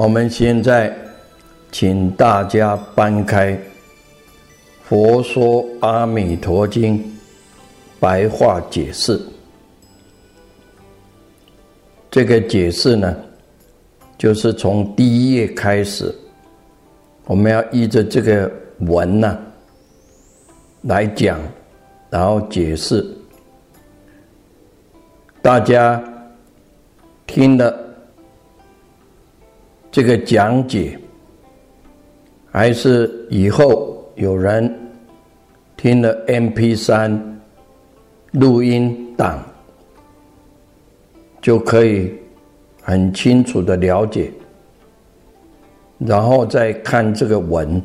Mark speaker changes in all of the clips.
Speaker 1: 我们现在请大家翻开《佛说阿弥陀经》白话解释。这个解释呢，就是从第一页开始，我们要依着这个文呢来讲，然后解释。大家听了。这个讲解，还是以后有人听了 M P 三录音档，就可以很清楚的了解，然后再看这个文，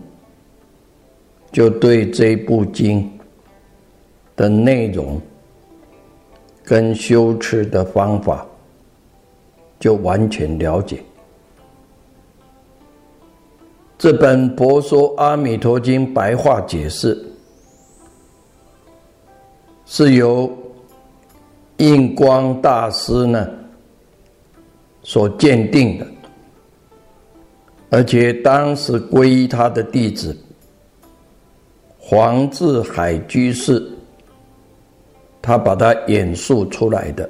Speaker 1: 就对这部经的内容跟修持的方法，就完全了解。这本《佛说阿弥陀经》白话解释，是由印光大师呢所鉴定的，而且当时皈依他的弟子黄志海居士，他把它演述出来的。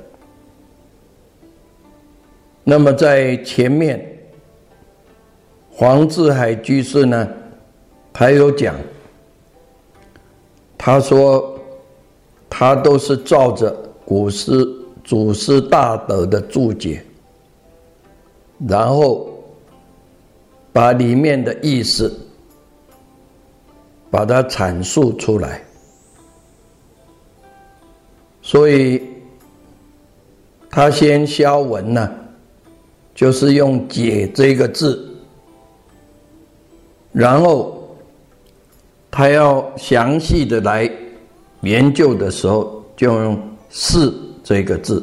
Speaker 1: 那么在前面。黄志海居士呢，他有讲，他说他都是照着古师祖师大德的注解，然后把里面的意思把它阐述出来，所以他先消文呢，就是用“解”这个字。然后，他要详细的来研究的时候，就用“是”这个字。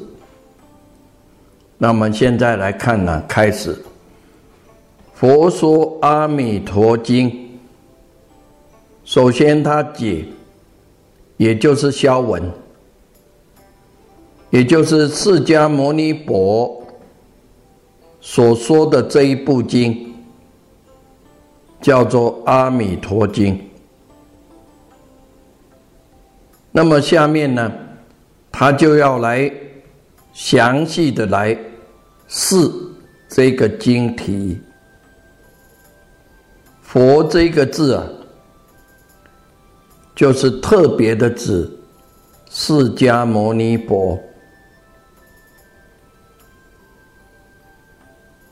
Speaker 1: 那我们现在来看呢，开始《佛说阿弥陀经》。首先，他解，也就是消文，也就是释迦牟尼佛所说的这一部经。叫做《阿弥陀经》。那么下面呢，他就要来详细的来试这个经题。佛这个字啊，就是特别的指释迦牟尼佛。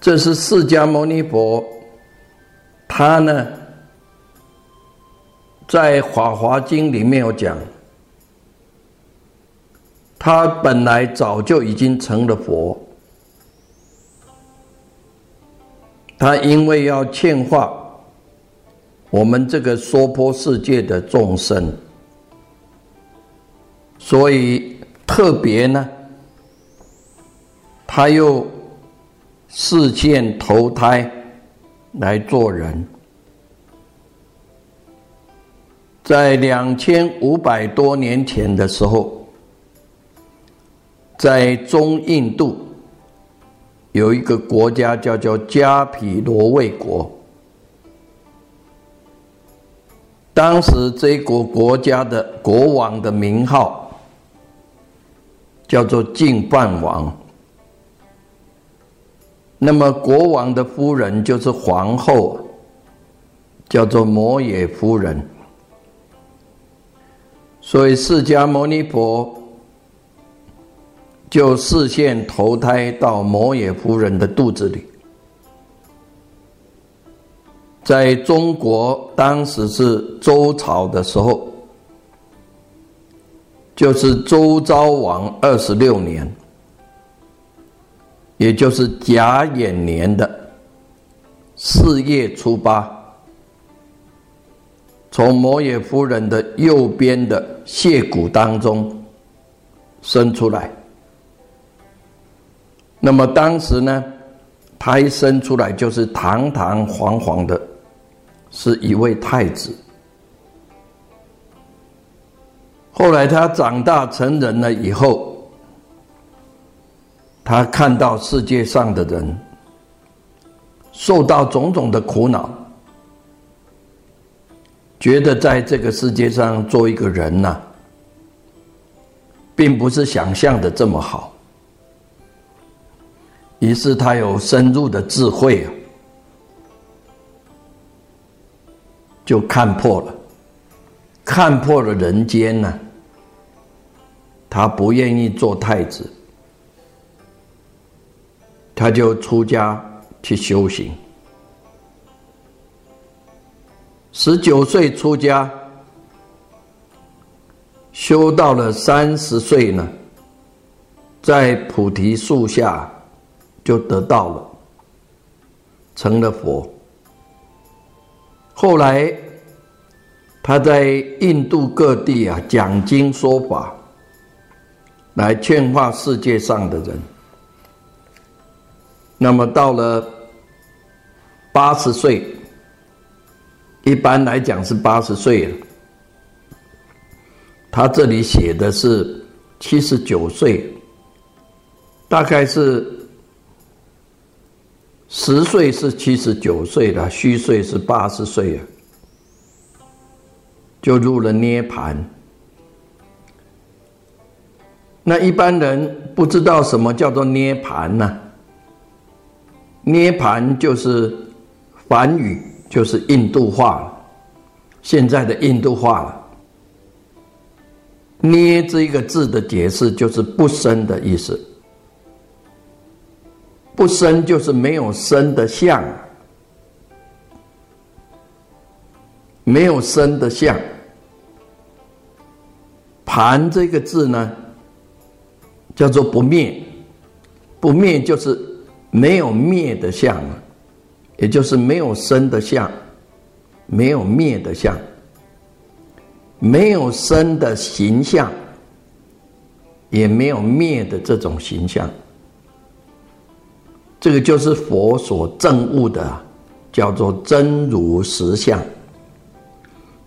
Speaker 1: 这是释迦牟尼佛。他呢，在《法华经》里面有讲，他本来早就已经成了佛，他因为要劝化我们这个娑婆世界的众生，所以特别呢，他又视现投胎。来做人，在两千五百多年前的时候，在中印度有一个国家叫做加毗罗卫国。当时这国国家的国王的名号叫做净饭王。那么国王的夫人就是皇后，叫做摩耶夫人。所以释迦牟尼佛就视线投胎到摩耶夫人的肚子里。在中国当时是周朝的时候，就是周昭王二十六年。也就是甲寅年的四月初八，从摩耶夫人的右边的蟹骨当中生出来。那么当时呢，他一生出来就是堂堂皇皇的，是一位太子。后来他长大成人了以后。他看到世界上的人受到种种的苦恼，觉得在这个世界上做一个人呐，并不是想象的这么好。于是他有深入的智慧啊，就看破了，看破了人间呢，他不愿意做太子。他就出家去修行，十九岁出家，修到了三十岁呢，在菩提树下就得到了，成了佛。后来他在印度各地啊讲经说法，来劝化世界上的人。那么到了八十岁，一般来讲是八十岁了。他这里写的是七十九岁，大概是实岁是七十九岁了，虚岁是八十岁啊，就入了涅盘。那一般人不知道什么叫做涅盘呢？涅盘就是梵语，就是印度话。现在的印度话了。捏这一个字的解释就是不生的意思。不生就是没有生的相，没有生的相。盘这个字呢，叫做不灭，不灭就是。没有灭的相，也就是没有生的相，没有灭的相，没有生的形象，也没有灭的这种形象。这个就是佛所证悟的，叫做真如实相，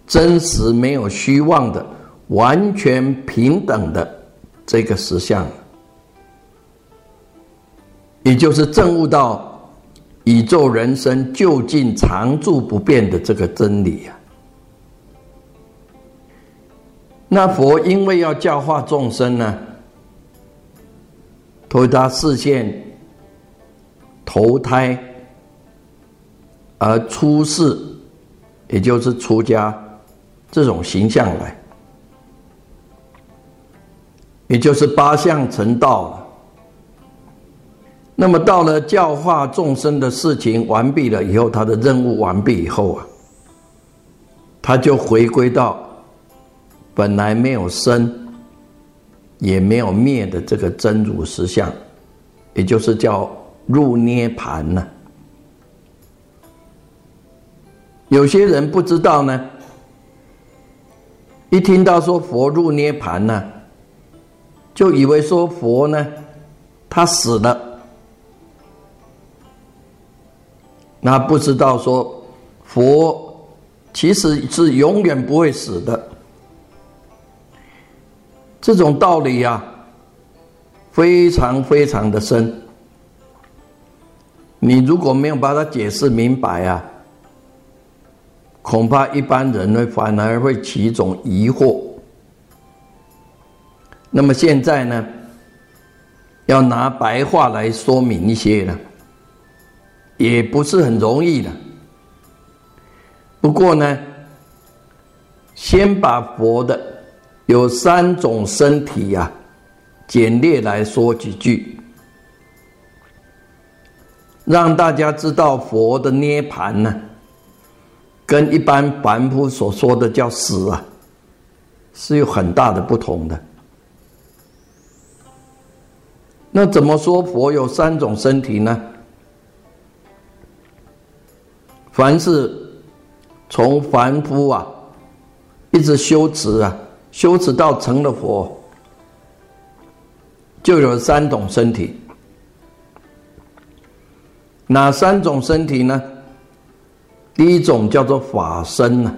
Speaker 1: 真实没有虚妄的，完全平等的这个实相。也就是证悟到宇宙人生究竟常住不变的这个真理啊。那佛因为要教化众生呢，托他视线投胎而出世，也就是出家这种形象来，也就是八相成道了。那么到了教化众生的事情完毕了以后，他的任务完毕以后啊，他就回归到本来没有生也没有灭的这个真如实相，也就是叫入涅盘呢。有些人不知道呢，一听到说佛入涅盘呢，就以为说佛呢，他死了。那不知道说，佛其实是永远不会死的。这种道理呀，非常非常的深。你如果没有把它解释明白啊，恐怕一般人呢反而会起一种疑惑。那么现在呢，要拿白话来说明一些呢，也不是很容易的。不过呢，先把佛的有三种身体呀，简略来说几句。让大家知道佛的涅盘呢，跟一般凡夫所说的叫死啊，是有很大的不同的。那怎么说佛有三种身体呢？凡是从凡夫啊，一直修持啊，修持到成了佛，就有三种身体。哪三种身体呢？第一种叫做法身呢，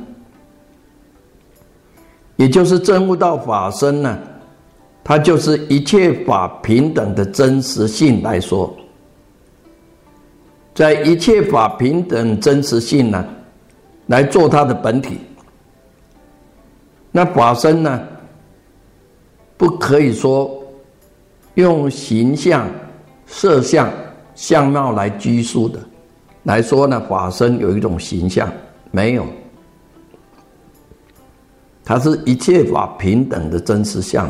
Speaker 1: 也就是证悟到法身呢，它就是一切法平等的真实性来说，在一切法平等真实性呢，来做它的本体。那法身呢，不可以说用形象、色相。相貌来拘束的来说呢，法身有一种形象，没有，它是一切法平等的真实相，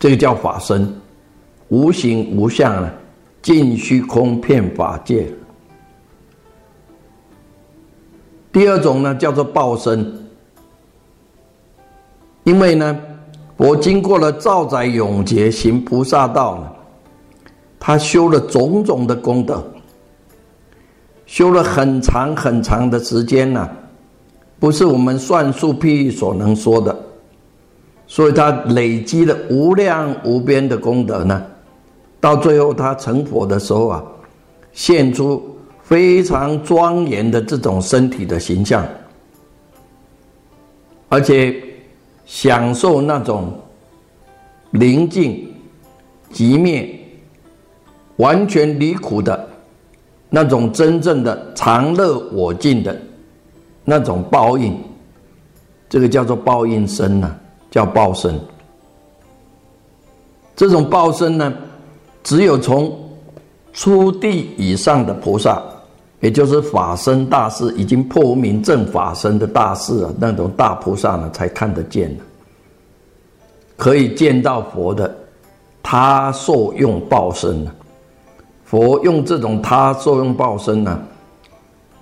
Speaker 1: 这个叫法身，无形无相呢，尽虚空遍法界。第二种呢，叫做报身，因为呢，我经过了造载永劫行菩萨道呢。他修了种种的功德，修了很长很长的时间呢，不是我们算数譬喻所能说的，所以他累积了无量无边的功德呢，到最后他成佛的时候啊，现出非常庄严的这种身体的形象，而且享受那种宁静寂灭。完全离苦的那种真正的常乐我净的那种报应，这个叫做报应身呐，叫报身。这种报身呢，只有从初地以上的菩萨，也就是法身大士，已经破无明正法身的大士啊，那种大菩萨呢，才看得见的，可以见到佛的，他受用报身呢。佛用这种他受用报身呢，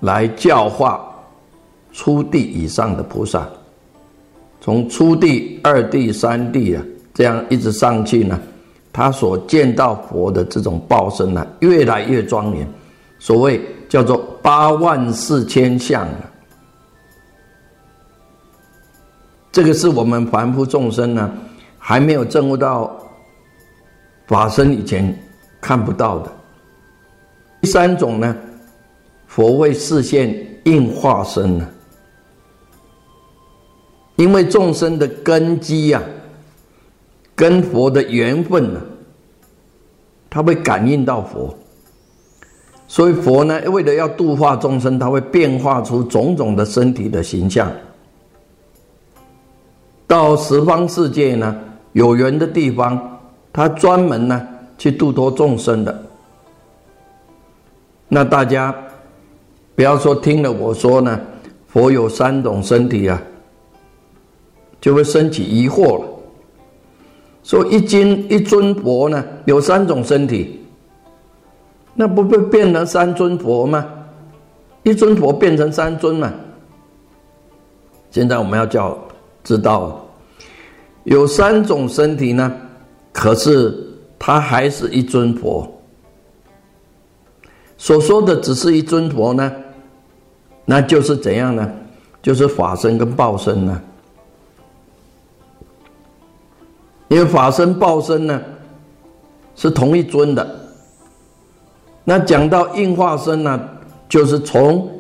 Speaker 1: 来教化初地以上的菩萨，从初地、二地、三地啊，这样一直上去呢，他所见到佛的这种报身呢，越来越庄严，所谓叫做八万四千相啊。这个是我们凡夫众生呢，还没有证悟到法身以前看不到的。第三种呢，佛会示现应化身呢，因为众生的根基呀，跟佛的缘分呢，他会感应到佛，所以佛呢，为了要度化众生，他会变化出种种的身体的形象，到十方世界呢，有缘的地方，他专门呢去度脱众生的。那大家不要说听了我说呢，佛有三种身体啊，就会升起疑惑了。说一尊一尊佛呢有三种身体，那不会变成三尊佛吗？一尊佛变成三尊嘛？现在我们要叫知道，有三种身体呢，可是他还是一尊佛。所说的只是一尊佛呢，那就是怎样呢？就是法身跟报身呢。因为法身报身呢是同一尊的。那讲到应化身呢，就是从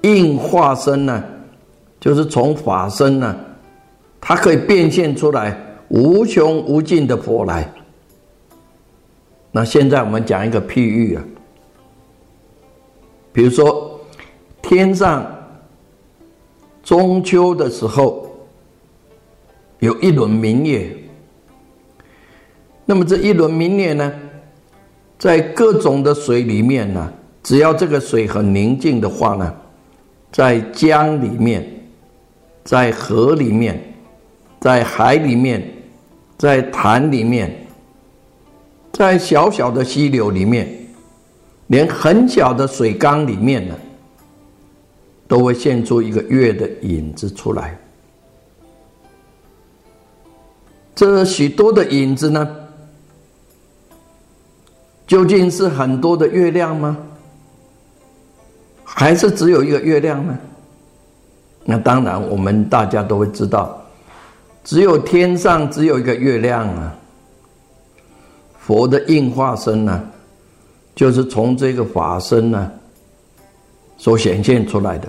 Speaker 1: 应化身呢，就是从法身呢，它可以变现出来无穷无尽的佛来。那现在我们讲一个譬喻啊，比如说天上中秋的时候有一轮明月，那么这一轮明月呢，在各种的水里面呢，只要这个水很宁静的话呢，在江里面，在河里面，在海里面，在潭里面。在小小的溪流里面，连很小的水缸里面呢，都会现出一个月的影子出来。这许多的影子呢，究竟是很多的月亮吗？还是只有一个月亮呢？那当然，我们大家都会知道，只有天上只有一个月亮啊。佛的应化身呢，就是从这个法身呢所显现出来的。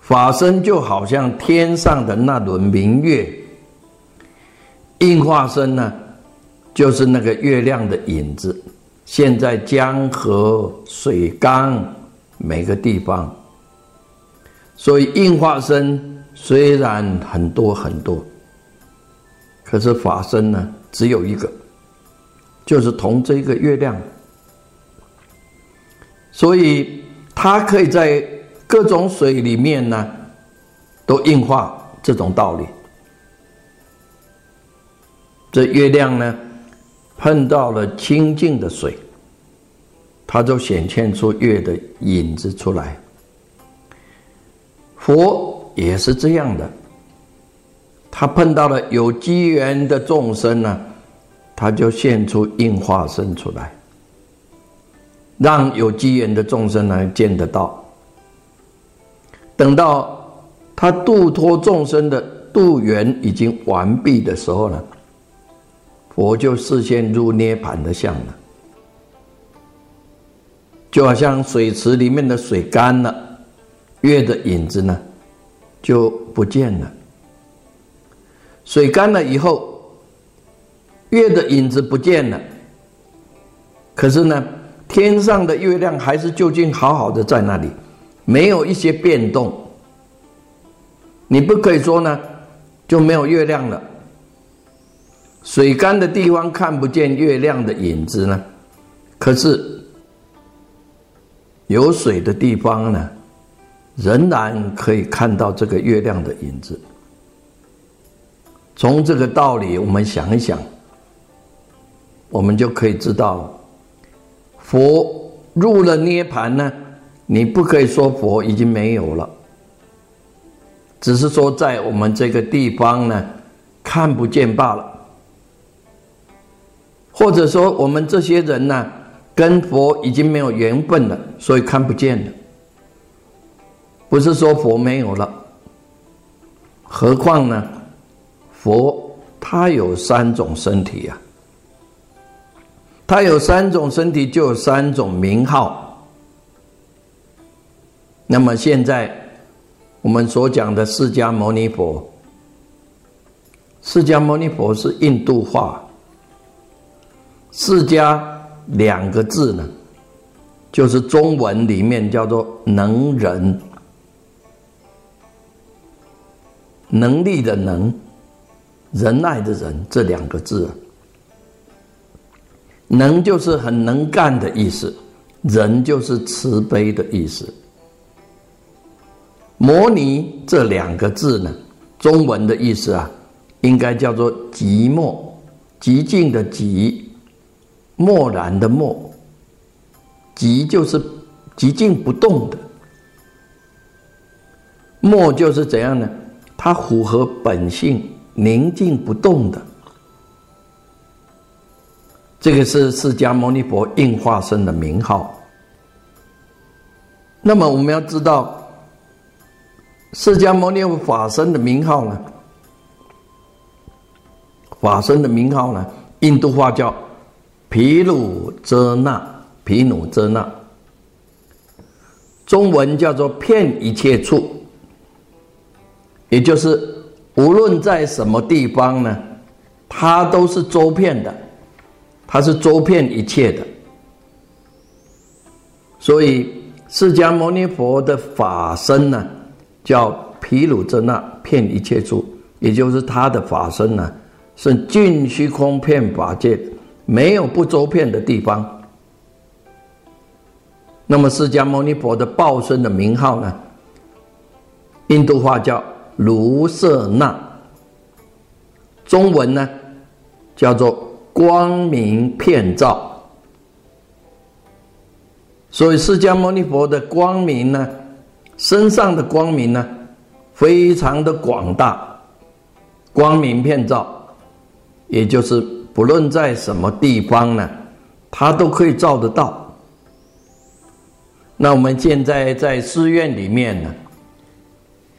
Speaker 1: 法身就好像天上的那轮明月，应化身呢，就是那个月亮的影子，现在江河水缸每个地方。所以应化身虽然很多很多，可是法身呢？只有一个，就是同这个月亮，所以它可以在各种水里面呢，都硬化这种道理。这月亮呢，碰到了清净的水，它就显现出月的影子出来。佛也是这样的。他碰到了有机缘的众生呢，他就现出应化身出来，让有机缘的众生呢见得到。等到他度脱众生的度缘已经完毕的时候呢，佛就视现入涅盘的相了，就好像水池里面的水干了，月的影子呢就不见了。水干了以后，月的影子不见了。可是呢，天上的月亮还是究竟好好的在那里，没有一些变动。你不可以说呢，就没有月亮了。水干的地方看不见月亮的影子呢，可是有水的地方呢，仍然可以看到这个月亮的影子。从这个道理，我们想一想，我们就可以知道，佛入了涅盘呢，你不可以说佛已经没有了，只是说在我们这个地方呢，看不见罢了，或者说我们这些人呢，跟佛已经没有缘分了，所以看不见了，不是说佛没有了，何况呢？佛他有三种身体啊，他有三种身体，就有三种名号。那么现在我们所讲的释迦牟尼佛，释迦牟尼佛是印度话，释迦两个字呢，就是中文里面叫做能人，能力的能。仁爱的仁这两个字，能就是很能干的意思，仁就是慈悲的意思。摩尼这两个字呢，中文的意思啊，应该叫做寂寞，寂静的寂，漠然的漠，寂就是寂静不动的，默就是怎样呢？它符合本性。宁静不动的，这个是释迦牟尼佛应化身的名号。那么我们要知道，释迦牟尼佛法身的名号呢？法身的名号呢？印度话叫毗卢遮那，毗卢遮那，中文叫做遍一切处，也就是。无论在什么地方呢，它都是周遍的，它是周遍一切的。所以释迦牟尼佛的法身呢，叫毗卢遮那遍一切处，也就是他的法身呢，是尽虚空遍法界，没有不周遍的地方。那么释迦牟尼佛的报身的名号呢？印度话叫卢舍那，中文呢叫做光明遍照。所以释迦牟尼佛的光明呢，身上的光明呢，非常的广大，光明遍照，也就是不论在什么地方呢，它都可以照得到。那我们现在在寺院里面呢，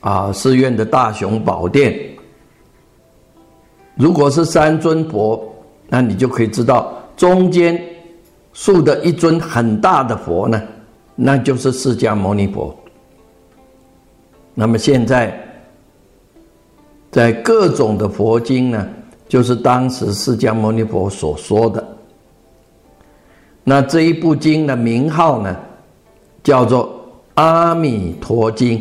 Speaker 1: 啊，寺院的大雄宝殿，如果是三尊佛，那你就可以知道中间竖的一尊很大的佛呢，那就是释迦牟尼佛。那么现在在各种的佛经呢，就是当时释迦牟尼佛所说的。那这一部经的名号呢？叫做《阿弥陀经》，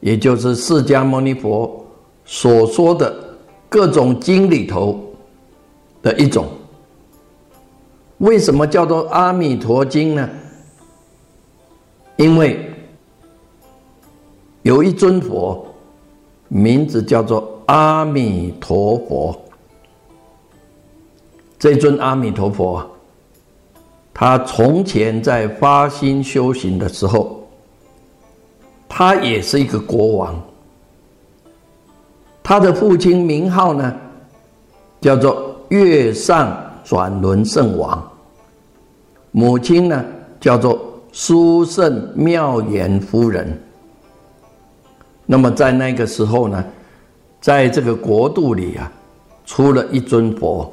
Speaker 1: 也就是释迦牟尼佛所说的各种经里头的一种。为什么叫做《阿弥陀经》呢？因为有一尊佛，名字叫做阿弥陀佛。这尊阿弥陀佛。他从前在发心修行的时候，他也是一个国王。他的父亲名号呢，叫做月上转轮圣王；母亲呢，叫做殊胜妙言夫人。那么在那个时候呢，在这个国度里啊，出了一尊佛，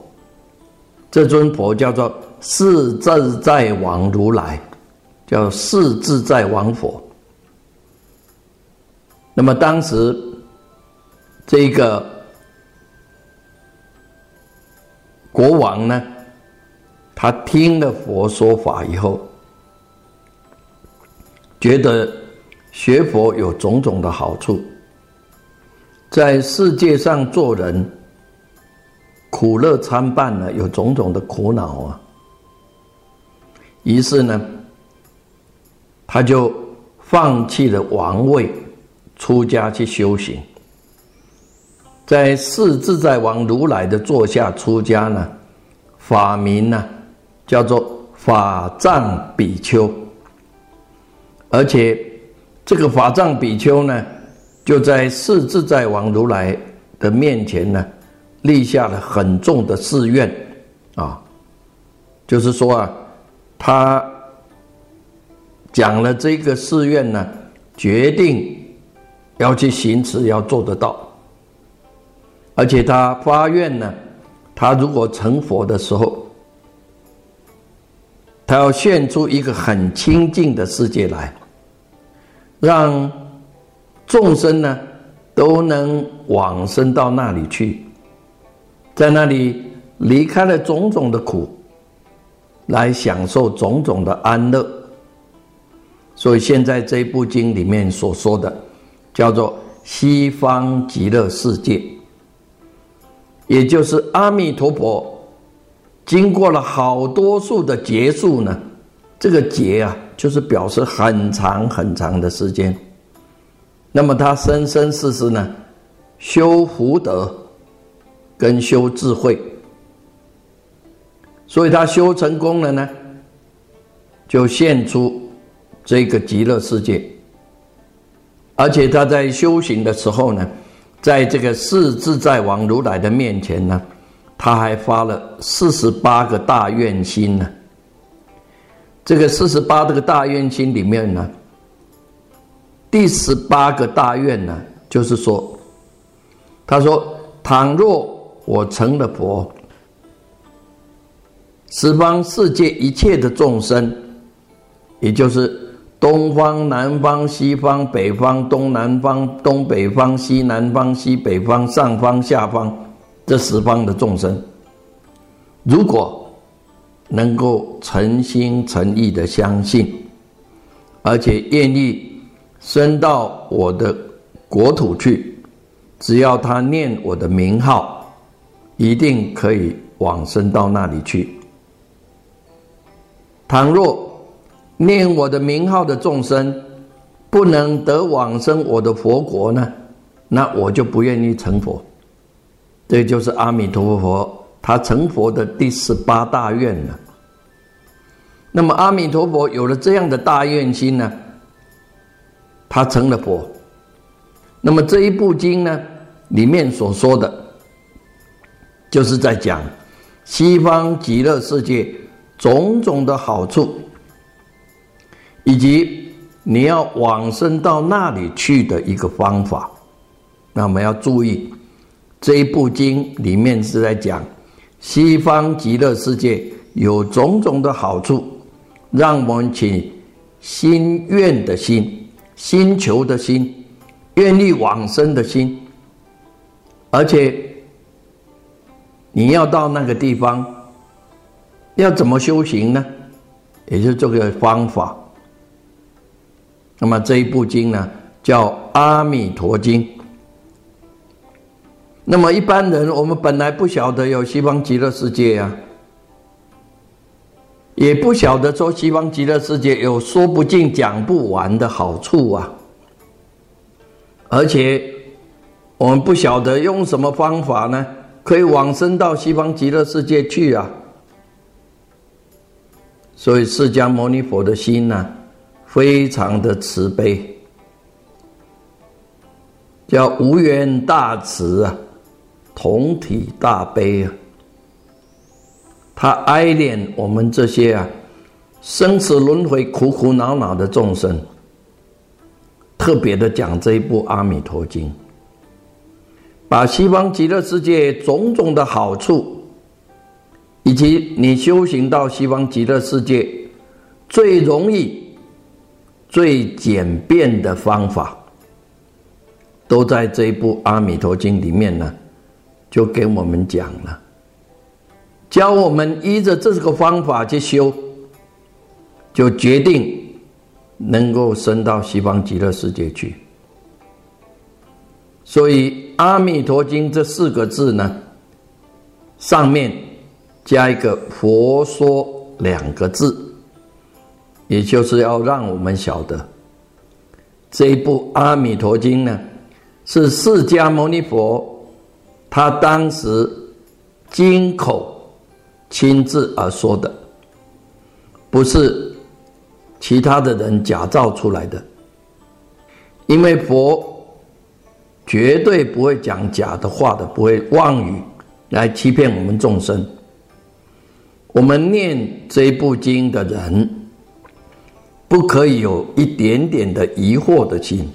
Speaker 1: 这尊佛叫做。四自在王如来，叫四自在王佛。那么当时这个国王呢，他听了佛说法以后，觉得学佛有种种的好处，在世界上做人苦乐参半呢，有种种的苦恼啊。于是呢，他就放弃了王位，出家去修行。在四自在王如来的座下出家呢，法名呢叫做法藏比丘。而且这个法藏比丘呢，就在四自在王如来的面前呢，立下了很重的誓愿啊，就是说啊。他讲了这个誓愿呢，决定要去行持，要做得到。而且他发愿呢，他如果成佛的时候，他要现出一个很清净的世界来，让众生呢都能往生到那里去，在那里离开了种种的苦。来享受种种的安乐，所以现在这部经里面所说的，叫做西方极乐世界，也就是阿弥陀佛经过了好多数的劫数呢，这个劫啊，就是表示很长很长的时间。那么他生生世世呢，修福德跟修智慧。所以他修成功了呢，就现出这个极乐世界。而且他在修行的时候呢，在这个四自在王如来的面前呢，他还发了四十八个大愿心呢。这个四十八这个大愿心里面呢，第十八个大愿呢，就是说，他说：倘若我成了佛。十方世界一切的众生，也就是东方、南方、西方、北方、东南方、东北方、西南方、西北方、上方、下方这十方的众生，如果能够诚心诚意的相信，而且愿意升到我的国土去，只要他念我的名号，一定可以往生到那里去。倘若念我的名号的众生不能得往生我的佛国呢，那我就不愿意成佛。这就是阿弥陀佛他成佛的第十八大愿了。那么阿弥陀佛有了这样的大愿心呢，他成了佛。那么这一部经呢，里面所说的，就是在讲西方极乐世界。种种的好处，以及你要往生到那里去的一个方法，那我们要注意这一部经里面是在讲西方极乐世界有种种的好处，让我们起心愿的心、心求的心、愿意往生的心，而且你要到那个地方。要怎么修行呢？也就是这个方法。那么这一部经呢，叫《阿弥陀经》。那么一般人，我们本来不晓得有西方极乐世界呀，也不晓得说西方极乐世界有说不尽、讲不完的好处啊。而且我们不晓得用什么方法呢，可以往生到西方极乐世界去啊。所以，释迦牟尼佛的心呢，非常的慈悲，叫无缘大慈啊，同体大悲啊。他哀怜我们这些啊，生死轮回、苦苦恼恼的众生，特别的讲这一部《阿弥陀经》，把西方极乐世界种种的好处。以及你修行到西方极乐世界最容易、最简便的方法，都在这一部《阿弥陀经》里面呢，就给我们讲了，教我们依着这个方法去修，就决定能够升到西方极乐世界去。所以《阿弥陀经》这四个字呢，上面。加一个“佛说”两个字，也就是要让我们晓得，这一部《阿弥陀经》呢，是释迦牟尼佛他当时经口亲自而说的，不是其他的人假造出来的。因为佛绝对不会讲假的话的，不会妄语来欺骗我们众生。我们念这部经的人，不可以有一点点的疑惑的心，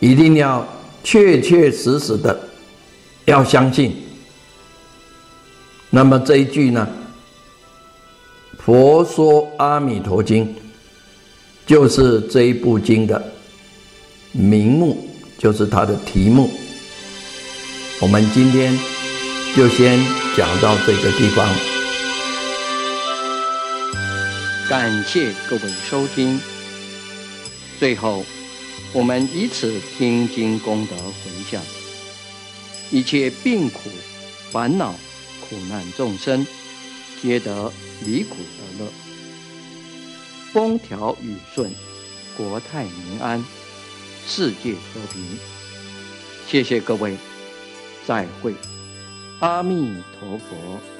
Speaker 1: 一定要确确实实的要相信。那么这一句呢，《佛说阿弥陀经》就是这一部经的名目，就是它的题目。我们今天就先讲到这个地方。
Speaker 2: 感谢各位收听。最后，我们以此听经功德回向，一切病苦、烦恼、苦难众生，皆得离苦得乐，风调雨顺，国泰民安，世界和平。谢谢各位，再会，阿弥陀佛。